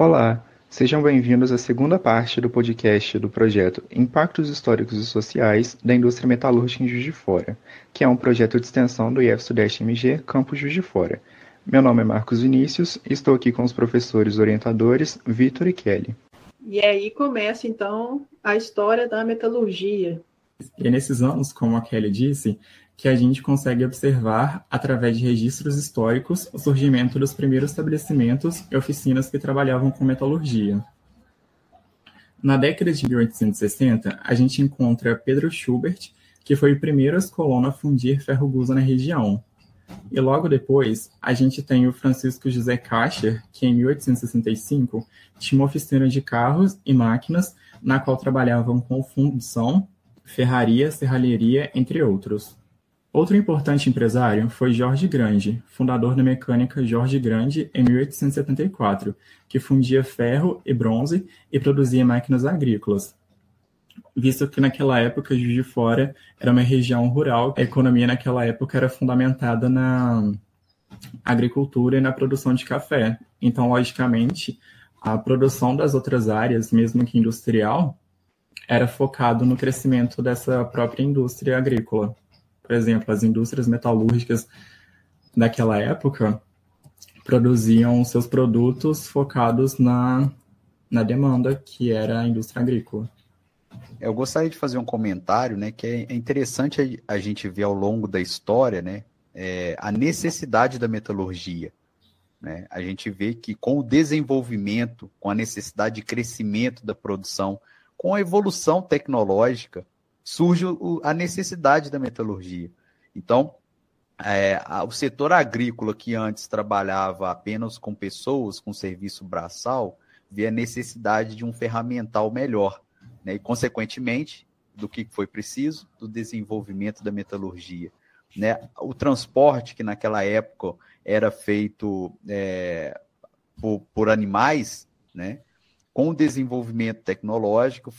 Olá, sejam bem-vindos à segunda parte do podcast do projeto Impactos Históricos e Sociais da Indústria Metalúrgica em Juiz de Fora, que é um projeto de extensão do IF Sudeste MG Campus Juiz de Fora. Meu nome é Marcos Vinícius e estou aqui com os professores orientadores Vitor e Kelly. E aí começa então a história da metalurgia. E é nesses anos, como a Kelly disse, que a gente consegue observar, através de registros históricos, o surgimento dos primeiros estabelecimentos e oficinas que trabalhavam com metalurgia. Na década de 1860, a gente encontra Pedro Schubert, que foi o primeiro escolano a fundir ferro-gusa na região. E logo depois, a gente tem o Francisco José Cacher, que em 1865 tinha uma oficina de carros e máquinas, na qual trabalhavam com fundição, ferraria, serralheria, entre outros. Outro importante empresário foi Jorge Grande, fundador da mecânica Jorge Grande em 1874, que fundia ferro e bronze e produzia máquinas agrícolas. Visto que naquela época Juiz de Fora era uma região rural, a economia naquela época era fundamentada na agricultura e na produção de café. Então, logicamente, a produção das outras áreas, mesmo que industrial, era focado no crescimento dessa própria indústria agrícola por exemplo, as indústrias metalúrgicas daquela época produziam seus produtos focados na, na demanda, que era a indústria agrícola. Eu gostaria de fazer um comentário, né, que é interessante a, gente ver ao longo da história, né, é, a necessidade da metalurgia. Né? A gente vê que com o desenvolvimento, com a necessidade de crescimento da produção, com a evolução tecnológica, surge a necessidade da metalurgia. Então, é, o setor agrícola, que antes trabalhava apenas com pessoas, com serviço braçal, vê a necessidade de um ferramental melhor. Né? E, consequentemente, do que foi preciso? Do desenvolvimento da metalurgia. Né? O transporte, que naquela época era feito é, por, por animais, né? Com o desenvolvimento tecnológico,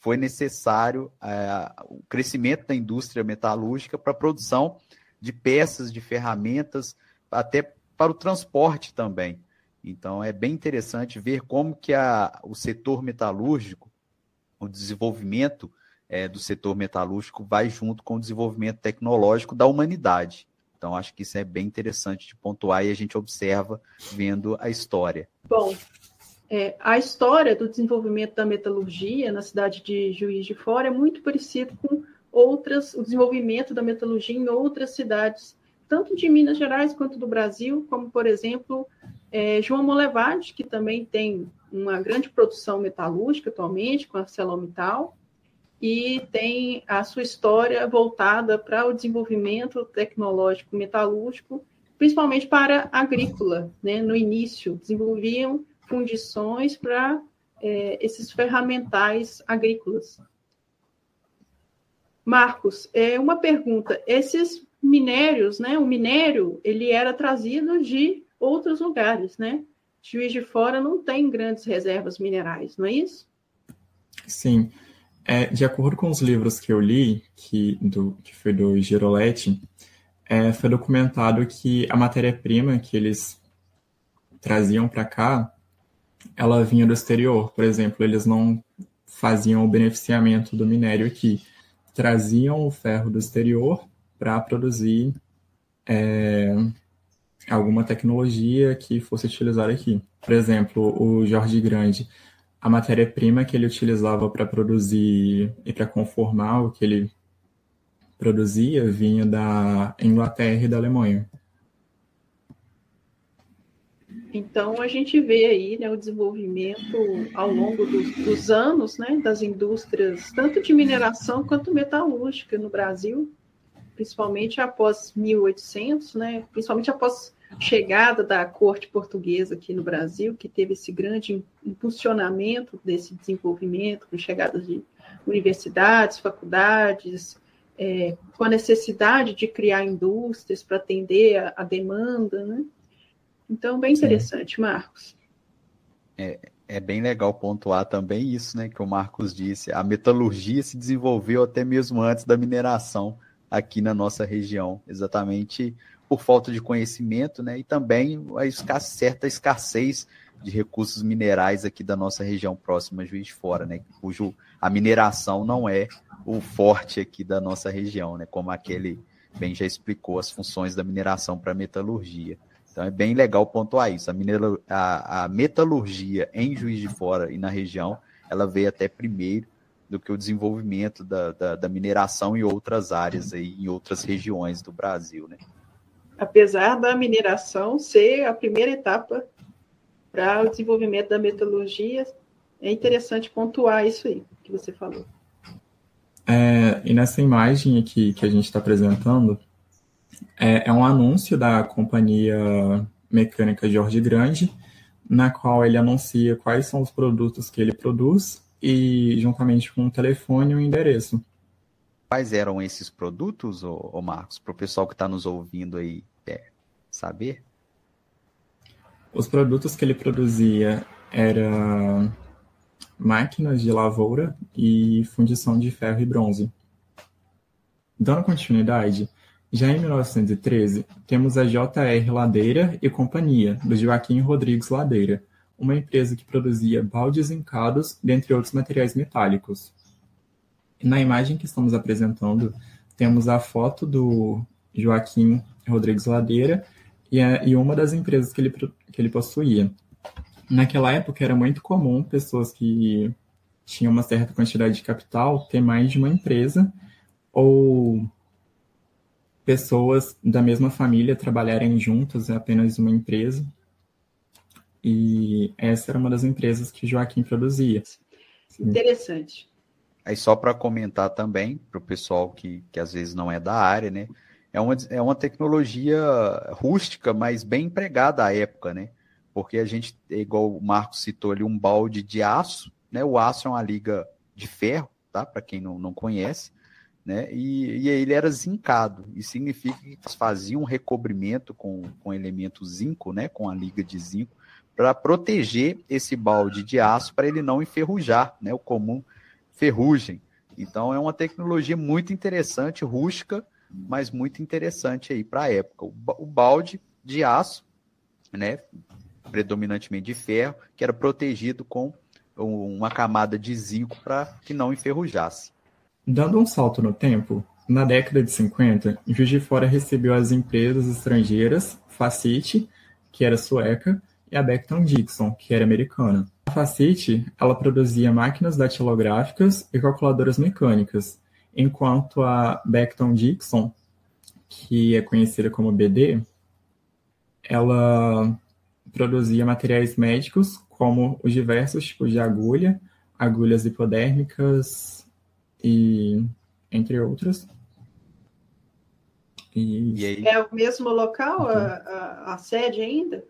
foi necessário é, o crescimento da indústria metalúrgica para a produção de peças, de ferramentas, até para o transporte também. Então é bem interessante ver como que a, o setor metalúrgico, o desenvolvimento é, do setor metalúrgico vai junto com o desenvolvimento tecnológico da humanidade. Então acho que isso é bem interessante de pontuar e a gente observa vendo a história. Bom, é, a história do desenvolvimento da metalurgia na cidade de Juiz de Fora é muito parecido com outras, o desenvolvimento da metalurgia em outras cidades, tanto de Minas Gerais quanto do Brasil, como, por exemplo, é, João Molevade, que também tem uma grande produção metalúrgica atualmente, com a ArcelorMittal, e tem a sua história voltada para o desenvolvimento tecnológico metalúrgico, principalmente para a agrícola. Né? No início, desenvolviam fundições para é, esses ferramentais agrícolas. Marcos, é uma pergunta. Esses minérios, né? O minério ele era trazido de outros lugares, né? Juiz de Fora não tem grandes reservas minerais, não é isso? Sim. É, de acordo com os livros que eu li, que, do, que foi do Giroletti, é, foi documentado que a matéria-prima que eles traziam para cá ela vinha do exterior. Por exemplo, eles não faziam o beneficiamento do minério aqui. Traziam o ferro do exterior para produzir é, alguma tecnologia que fosse utilizada aqui. Por exemplo, o Jorge Grande, a matéria-prima que ele utilizava para produzir e para conformar o que ele produzia vinha da Inglaterra e da Alemanha. Então, a gente vê aí né, o desenvolvimento ao longo dos, dos, anos né, das indústrias, tanto de mineração quanto metalúrgica no Brasil, principalmente após 1800, né, principalmente após chegada da corte portuguesa aqui no Brasil, que teve esse grande impulsionamento desse desenvolvimento, com chegadas de universidades, faculdades, é, com a necessidade de criar indústrias para atender a, a demanda, né? Então, bem interessante, Sim. Marcos. É, é bem legal pontuar também isso, né, que o Marcos disse. A metalurgia se desenvolveu até mesmo antes da mineração aqui na nossa região, exatamente por falta de conhecimento, né, e também a escasse, certa escassez de recursos minerais aqui da nossa região próxima, Juiz de Fora, né? Cujo a mineração não é o forte aqui da nossa região, né? Como aquele bem já explicou as funções da mineração para a metalurgia. Então é bem legal pontuar isso. A, minero, a, a metalurgia em Juiz de Fora e na região, ela veio até primeiro do que o desenvolvimento da, da, da mineração em outras áreas, aí, em outras regiões do Brasil, né? Apesar da mineração ser a primeira etapa para o desenvolvimento da metalurgia, é interessante pontuar isso aí que você falou. É, e nessa imagem aqui que a gente está apresentando, é, é, um anúncio da companhia mecânica Jorge Grande, na qual ele anuncia quais são os produtos que ele produz e juntamente com um telefone e um endereço. Quais eram esses produtos, ô, ô Marcos, para o pessoal que está nos ouvindo aí é, saber? Os produtos que ele produzia eram máquinas de lavoura e fundição de ferro e bronze. Dando continuidade, já em 1913, temos a JR Ladeira e Companhia, do Joaquim Rodrigues Ladeira, uma empresa que produzia baldes encados, dentre outros materiais metálicos. Na imagem que estamos apresentando, temos a foto do Joaquim Rodrigues Ladeira e, a, e uma das empresas que ele, que ele possuía. Naquela época era muito comum pessoas que tinham uma certa quantidade de capital ter mais de uma empresa ou pessoas da mesma família trabalharem juntas em apenas uma empresa. E essa era uma das empresas que Joaquim produzia. Interessante. Aí só para comentar também, para o pessoal que, que às vezes não é da área, né? É uma, é uma tecnologia rústica, mas bem empregada à época, né? Porque a gente, igual o Marcos citou ali, um balde de aço, né? O aço é uma liga de ferro, tá? Para quem não, não conhece, né? E, e ele era zincado. Isso significa que faziam um recobrimento com, com elemento zinco, né? Com a liga de zinco, para proteger esse balde de aço para ele não enferrujar, né? O comum ferrugem. Então é uma tecnologia muito interessante, rústica, mas muito interessante aí para a época. O balde de aço, né, predominantemente de ferro, que era protegido com uma camada de zinco para que não enferrujasse. Dando um salto no tempo, na década de 50, Juiz de Fora recebeu as empresas estrangeiras Facite, que era sueca, e a Becton Dixon, que era americana. A Facite, ela produzia máquinas datilográficas e calculadoras mecânicas, enquanto a Becton Dixon, que é conhecida como BD, ela produzia materiais médicos como os diversos tipos de agulha, agulhas hipodérmicas e entre outras. E... É o mesmo local, a, a, a sede ainda?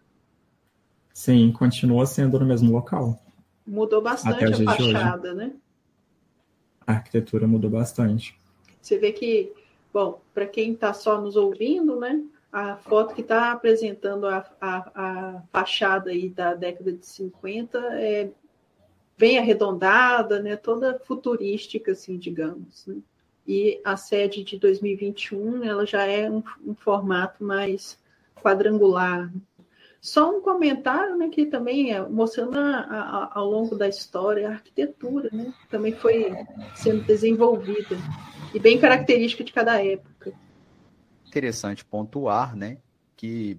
Sim, continua sendo no mesmo local. Mudou bastante a fachada, né? A arquitetura mudou bastante. Você vê que, bom, para quem está só nos ouvindo, né? A foto que está apresentando a, a, a, fachada aí da década de 50 é bem arredondada, né? Toda futurística, assim, digamos. Né? E a sede de 2021, ela já é um, um formato mais quadrangular. Só um comentário, né, que também é mostrando a, a, ao longo da história a arquitetura, né, também foi sendo desenvolvida e bem característica de cada época. Interessante pontuar, né, que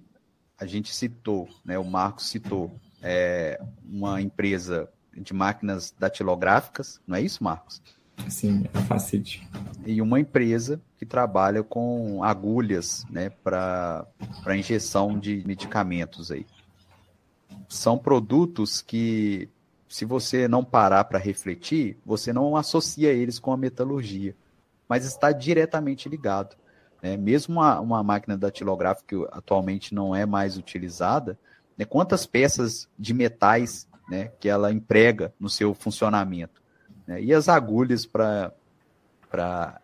a gente citou, né, o Marcos citou é, uma empresa de máquinas datilográficas, não é isso, Marcos? Sim, é Facite. E uma empresa que trabalha com agulhas né, para injeção de medicamentos aí. São produtos que, se você não parar para refletir, você não associa eles com a metalurgia, mas está diretamente ligado. Né? Mesmo uma, uma máquina datilográfica que atualmente não é mais utilizada, né, quantas peças de metais né, que ela emprega no seu funcionamento? Né? E as agulhas para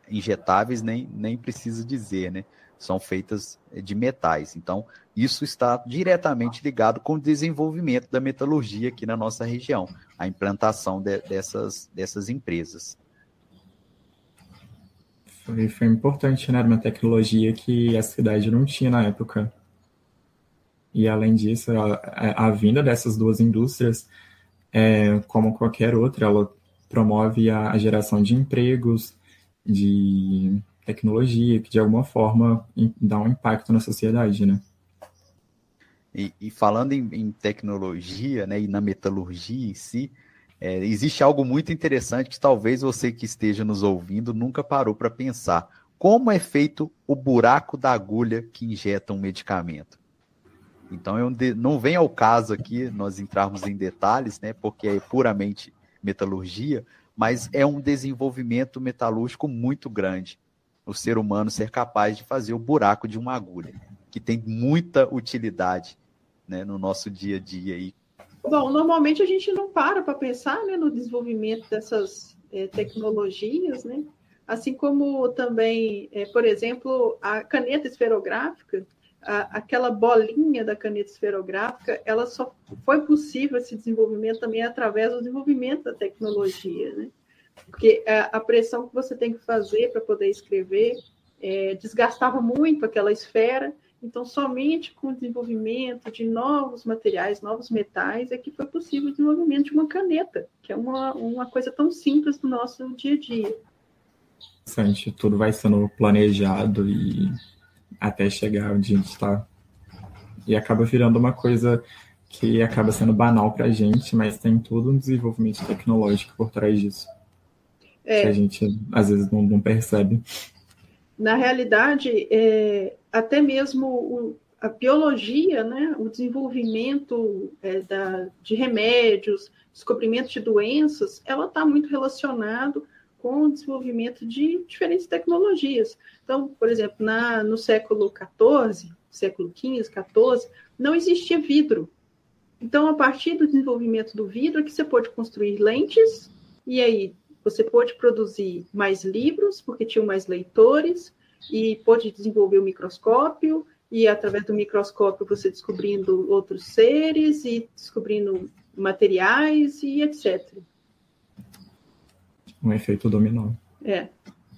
injetáveis nem, nem precisa dizer, né? São feitas de metais. Então, isso está diretamente ligado com o desenvolvimento da metalurgia aqui na nossa região, a implantação de, dessas, dessas empresas. Foi, foi importante, né? Uma tecnologia que a cidade não tinha na época. E, além disso, a, a vinda dessas duas indústrias, é, como qualquer outra, ela promove a, a geração de empregos, de tecnologia, que de alguma forma dá um impacto na sociedade, né? E, e falando em, em, tecnologia, né, e na metalurgia em si, é, existe algo muito interessante que talvez você que esteja nos ouvindo nunca parou para pensar. Como é feito o buraco da agulha que injeta um medicamento? Então, eu não vem ao caso aqui nós entrarmos em detalhes, né, porque é puramente metalurgia, mas é um desenvolvimento metalúrgico muito grande. O ser humano ser capaz de fazer o buraco de uma agulha, que tem muita utilidade né, no nosso dia a dia. Aí. Bom, normalmente a gente não para para pensar né, no desenvolvimento dessas é, tecnologias, né? assim como também, é, por exemplo, a caneta esferográfica, aquela bolinha da caneta esferográfica, ela só foi possível esse desenvolvimento também através do desenvolvimento da tecnologia, né? Porque a, a pressão que você tem que fazer para poder escrever é, desgastava muito aquela esfera, então somente com o desenvolvimento de novos materiais, novos metais, é que foi possível o desenvolvimento de uma caneta, que é uma, uma coisa tão simples do nosso dia a dia. Tudo vai sendo planejado e até chegar onde a gente está. E acaba virando uma coisa que acaba sendo banal para a gente, mas tem todo um desenvolvimento tecnológico por trás disso. É. Que a gente às vezes não, não percebe. Na realidade, é, até mesmo o, a biologia, né, o desenvolvimento é, da, de remédios, descobrimento de doenças, ela está muito relacionado com o desenvolvimento de diferentes tecnologias. Então, por exemplo, na, no século XIV, século XV, XIV, não existia vidro. Então, a partir do desenvolvimento do vidro, é que você pode construir lentes, e aí você pode produzir mais livros, porque tinham mais leitores, e pode desenvolver o microscópio, e através do microscópio você descobrindo outros seres, e descobrindo materiais, e etc um efeito dominó. É.